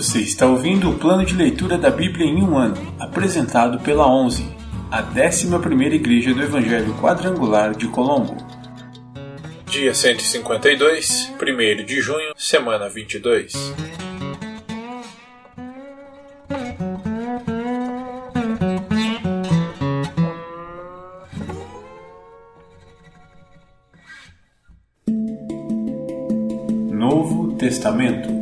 Você está ouvindo o plano de leitura da Bíblia em um ano, apresentado pela 11, a 11ª Igreja do Evangelho Quadrangular de Colombo. Dia 152, 1 de junho, semana 22. Novo Testamento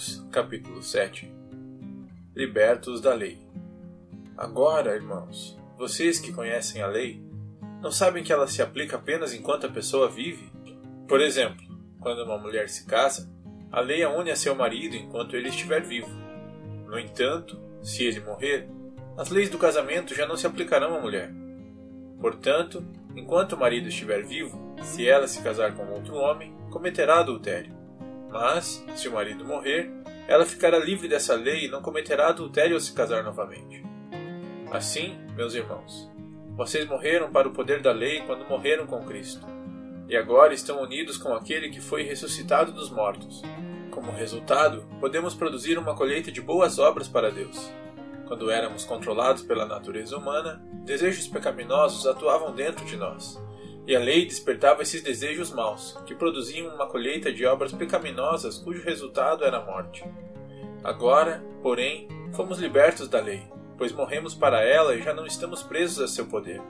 Romanos, capítulo 7 Libertos da lei. Agora, irmãos, vocês que conhecem a lei, não sabem que ela se aplica apenas enquanto a pessoa vive? Por exemplo, quando uma mulher se casa, a lei a une a seu marido enquanto ele estiver vivo. No entanto, se ele morrer, as leis do casamento já não se aplicarão à mulher. Portanto, enquanto o marido estiver vivo, se ela se casar com outro homem, cometerá adultério. Mas, se o marido morrer, ela ficará livre dessa lei e não cometerá adultério ao se casar novamente. Assim, meus irmãos, vocês morreram para o poder da lei quando morreram com Cristo, e agora estão unidos com aquele que foi ressuscitado dos mortos. Como resultado, podemos produzir uma colheita de boas obras para Deus. Quando éramos controlados pela natureza humana, desejos pecaminosos atuavam dentro de nós, e a lei despertava esses desejos maus, que produziam uma colheita de obras pecaminosas cujo resultado era a morte. Agora, porém, fomos libertos da lei, pois morremos para ela e já não estamos presos a seu poder.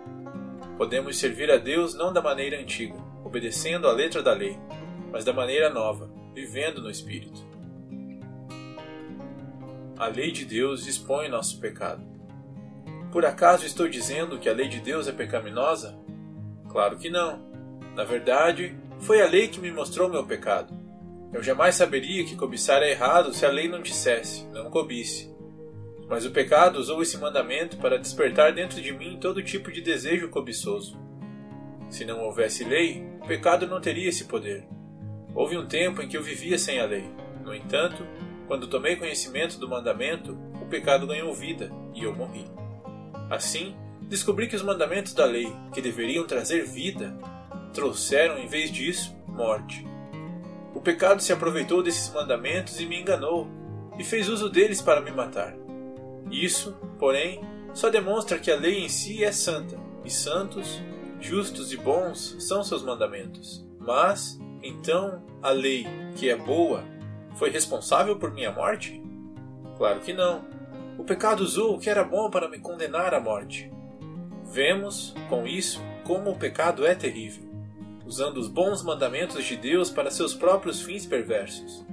Podemos servir a Deus não da maneira antiga, obedecendo à letra da lei, mas da maneira nova, vivendo no Espírito. A lei de Deus expõe nosso pecado. Por acaso estou dizendo que a lei de Deus é pecaminosa? Claro que não. Na verdade, foi a lei que me mostrou meu pecado. Eu jamais saberia que cobiçar é errado se a lei não dissesse, não cobisse. Mas o pecado usou esse mandamento para despertar dentro de mim todo tipo de desejo cobiçoso. Se não houvesse lei, o pecado não teria esse poder. Houve um tempo em que eu vivia sem a lei. No entanto, quando tomei conhecimento do mandamento, o pecado ganhou vida e eu morri. Assim, descobri que os mandamentos da lei, que deveriam trazer vida, trouxeram, em vez disso, morte. O pecado se aproveitou desses mandamentos e me enganou, e fez uso deles para me matar. Isso, porém, só demonstra que a lei em si é santa, e santos, justos e bons são seus mandamentos. Mas, então, a lei, que é boa, foi responsável por minha morte? Claro que não. O pecado usou o que era bom para me condenar à morte. Vemos, com isso, como o pecado é terrível, usando os bons mandamentos de Deus para seus próprios fins perversos.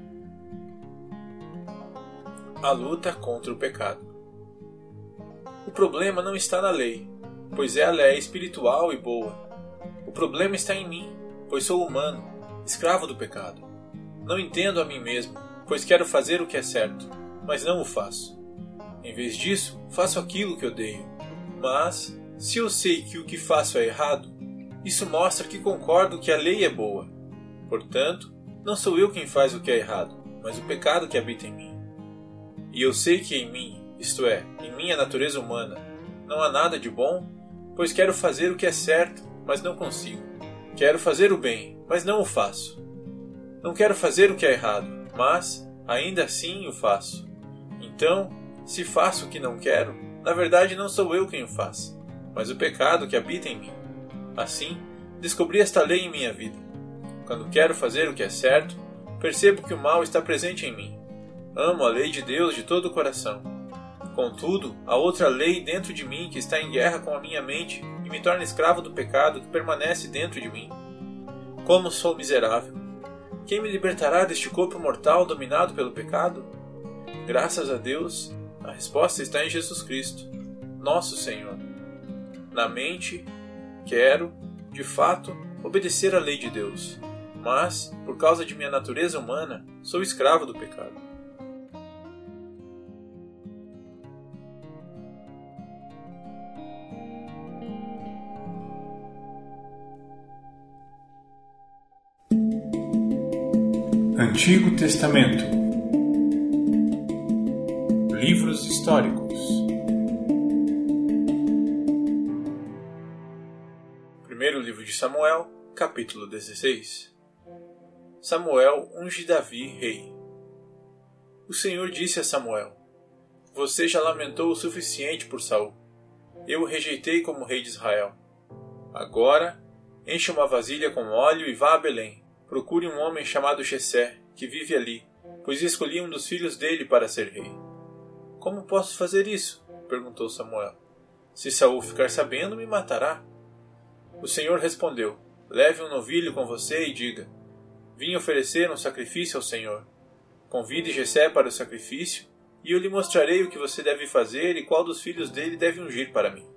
A luta contra o pecado. O problema não está na lei, pois ela é espiritual e boa. O problema está em mim, pois sou humano, escravo do pecado. Não entendo a mim mesmo, pois quero fazer o que é certo, mas não o faço. Em vez disso, faço aquilo que odeio. Mas, se eu sei que o que faço é errado, isso mostra que concordo que a lei é boa. Portanto, não sou eu quem faz o que é errado, mas o pecado que habita em mim. E eu sei que em mim, isto é, em minha natureza humana, não há nada de bom, pois quero fazer o que é certo, mas não consigo. Quero fazer o bem, mas não o faço. Não quero fazer o que é errado, mas ainda assim o faço. Então, se faço o que não quero, na verdade não sou eu quem o faz, mas o pecado que habita em mim. Assim, descobri esta lei em minha vida. Quando quero fazer o que é certo, percebo que o mal está presente em mim. Amo a lei de Deus de todo o coração. Contudo, há outra lei dentro de mim que está em guerra com a minha mente e me torna escravo do pecado que permanece dentro de mim. Como sou miserável! Quem me libertará deste corpo mortal dominado pelo pecado? Graças a Deus, a resposta está em Jesus Cristo, nosso Senhor. Na mente, quero, de fato, obedecer à lei de Deus, mas, por causa de minha natureza humana, sou escravo do pecado. Antigo Testamento. Livros históricos livro de Samuel, capítulo 16 Samuel unge Davi rei. O Senhor disse a Samuel: Você já lamentou o suficiente por Saul. Eu o rejeitei como rei de Israel. Agora, encha uma vasilha com óleo e vá a Belém. Procure um homem chamado Jessé, que vive ali, pois escolhi um dos filhos dele para ser rei. Como posso fazer isso? perguntou Samuel. Se Saul ficar sabendo, me matará. O Senhor respondeu: Leve um novilho com você e diga: Vim oferecer um sacrifício ao Senhor. Convide Jessé para o sacrifício, e eu lhe mostrarei o que você deve fazer e qual dos filhos dele deve ungir para mim.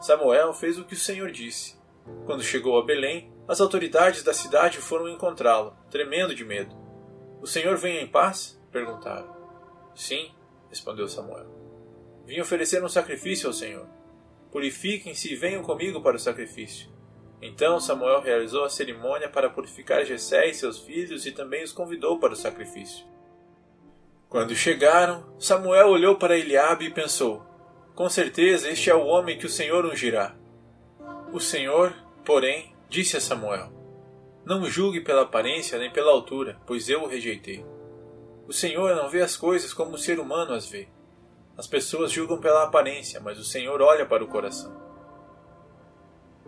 Samuel fez o que o Senhor disse. Quando chegou a Belém, as autoridades da cidade foram encontrá-lo, tremendo de medo. O Senhor vem em paz? perguntaram. Sim, respondeu Samuel. Vim oferecer um sacrifício ao Senhor. Purifiquem-se e venham comigo para o sacrifício. Então Samuel realizou a cerimônia para purificar Jessé e seus filhos e também os convidou para o sacrifício. Quando chegaram, Samuel olhou para Eliabe e pensou: Com certeza este é o homem que o Senhor ungirá. O Senhor, porém, disse a Samuel: Não julgue pela aparência nem pela altura, pois eu o rejeitei. O Senhor não vê as coisas como o ser humano as vê. As pessoas julgam pela aparência, mas o Senhor olha para o coração.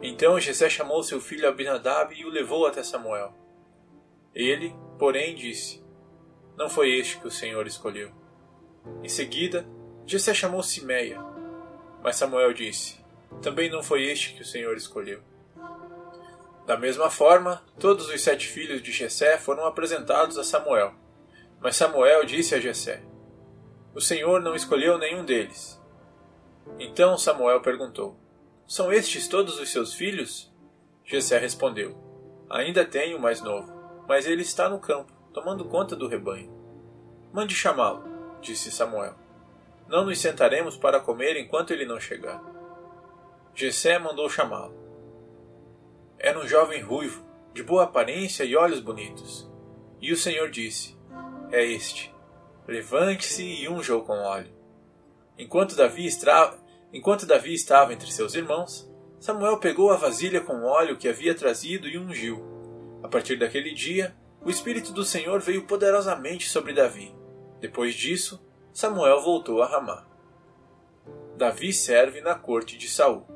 Então Jessé chamou seu filho Abinadab e o levou até Samuel. Ele, porém, disse: Não foi este que o Senhor escolheu. Em seguida, Jessé chamou Simeia. Mas Samuel disse: Também não foi este que o Senhor escolheu. Da mesma forma, todos os sete filhos de Jessé foram apresentados a Samuel. Mas Samuel disse a Jessé: O Senhor não escolheu nenhum deles. Então Samuel perguntou: São estes todos os seus filhos? Jessé respondeu: Ainda tenho o mais novo, mas ele está no campo, tomando conta do rebanho. Mande chamá-lo, disse Samuel. Não nos sentaremos para comer enquanto ele não chegar. Jessé mandou chamá-lo. Era um jovem ruivo, de boa aparência e olhos bonitos. E o Senhor disse: é este: Levante-se e unja-o com óleo. Enquanto Davi, estra... Enquanto Davi estava entre seus irmãos, Samuel pegou a vasilha com óleo que havia trazido e ungiu. A partir daquele dia, o Espírito do Senhor veio poderosamente sobre Davi. Depois disso, Samuel voltou a Ramá. Davi serve na corte de Saul.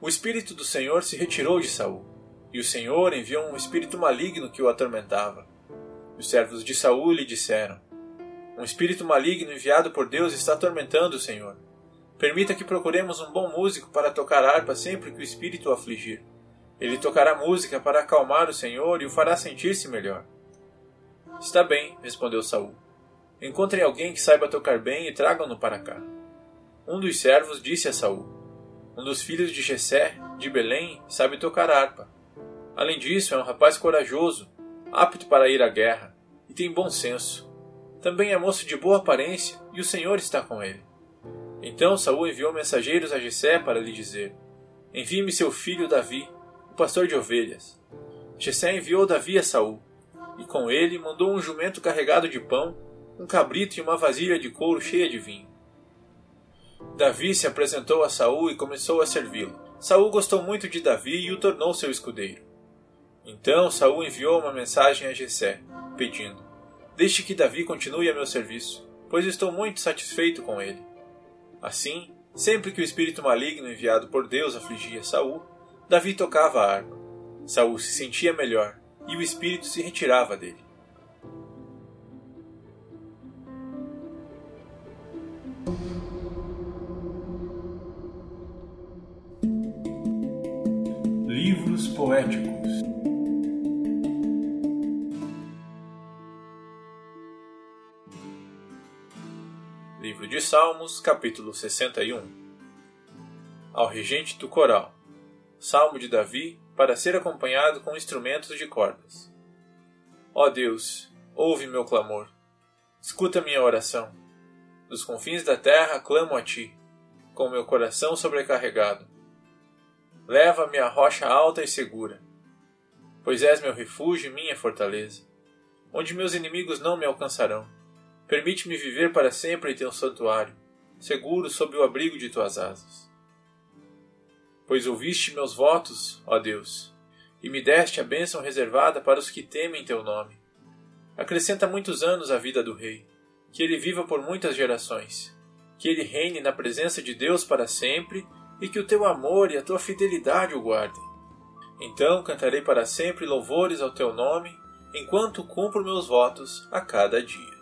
O Espírito do Senhor se retirou de Saul, e o Senhor enviou um espírito maligno que o atormentava. Os servos de Saul lhe disseram: Um espírito maligno enviado por Deus está atormentando o Senhor. Permita que procuremos um bom músico para tocar harpa sempre que o espírito o afligir. Ele tocará música para acalmar o Senhor e o fará sentir-se melhor. Está bem, respondeu Saul. Encontrem alguém que saiba tocar bem e tragam-no para cá. Um dos servos disse a Saul: Um dos filhos de Jessé, de Belém, sabe tocar harpa. Além disso, é um rapaz corajoso, apto para ir à guerra e tem bom senso. Também é moço de boa aparência, e o Senhor está com ele. Então Saul enviou mensageiros a Jessé para lhe dizer: Envie-me seu filho Davi, o pastor de ovelhas. Jessé enviou Davi a Saul, e com ele mandou um jumento carregado de pão, um cabrito e uma vasilha de couro cheia de vinho. Davi se apresentou a Saul e começou a servi-lo. Saul gostou muito de Davi e o tornou seu escudeiro. Então Saul enviou uma mensagem a Jessé, pedindo: Deixe que Davi continue a meu serviço, pois estou muito satisfeito com ele. Assim, sempre que o espírito maligno enviado por Deus afligia Saul, Davi tocava a harpa. Saul se sentia melhor e o espírito se retirava dele. Livros poéticos de Salmos, capítulo 61 Ao regente do coral Salmo de Davi para ser acompanhado com instrumentos de cordas. Ó Deus, ouve meu clamor, escuta minha oração. Dos confins da terra clamo a ti, com meu coração sobrecarregado. Leva-me à rocha alta e segura, pois és meu refúgio e minha fortaleza, onde meus inimigos não me alcançarão Permite-me viver para sempre em teu santuário, seguro sob o abrigo de tuas asas. Pois ouviste meus votos, ó Deus, e me deste a bênção reservada para os que temem teu nome. Acrescenta muitos anos à vida do rei, que ele viva por muitas gerações, que ele reine na presença de Deus para sempre e que o teu amor e a tua fidelidade o guardem. Então cantarei para sempre louvores ao teu nome, enquanto cumpro meus votos a cada dia.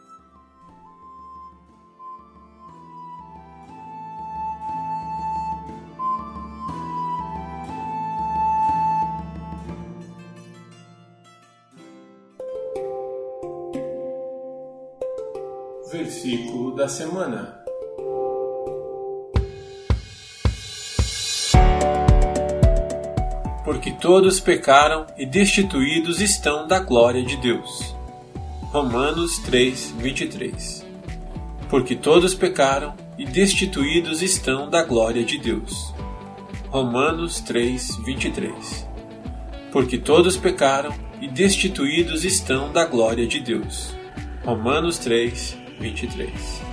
Versículo da semana. Porque todos pecaram e destituídos estão da glória de Deus. Romanos 3, 23. Porque todos pecaram e destituídos estão da glória de Deus. Romanos 3, 23. Porque todos pecaram e destituídos estão da glória de Deus. Romanos 3, 23.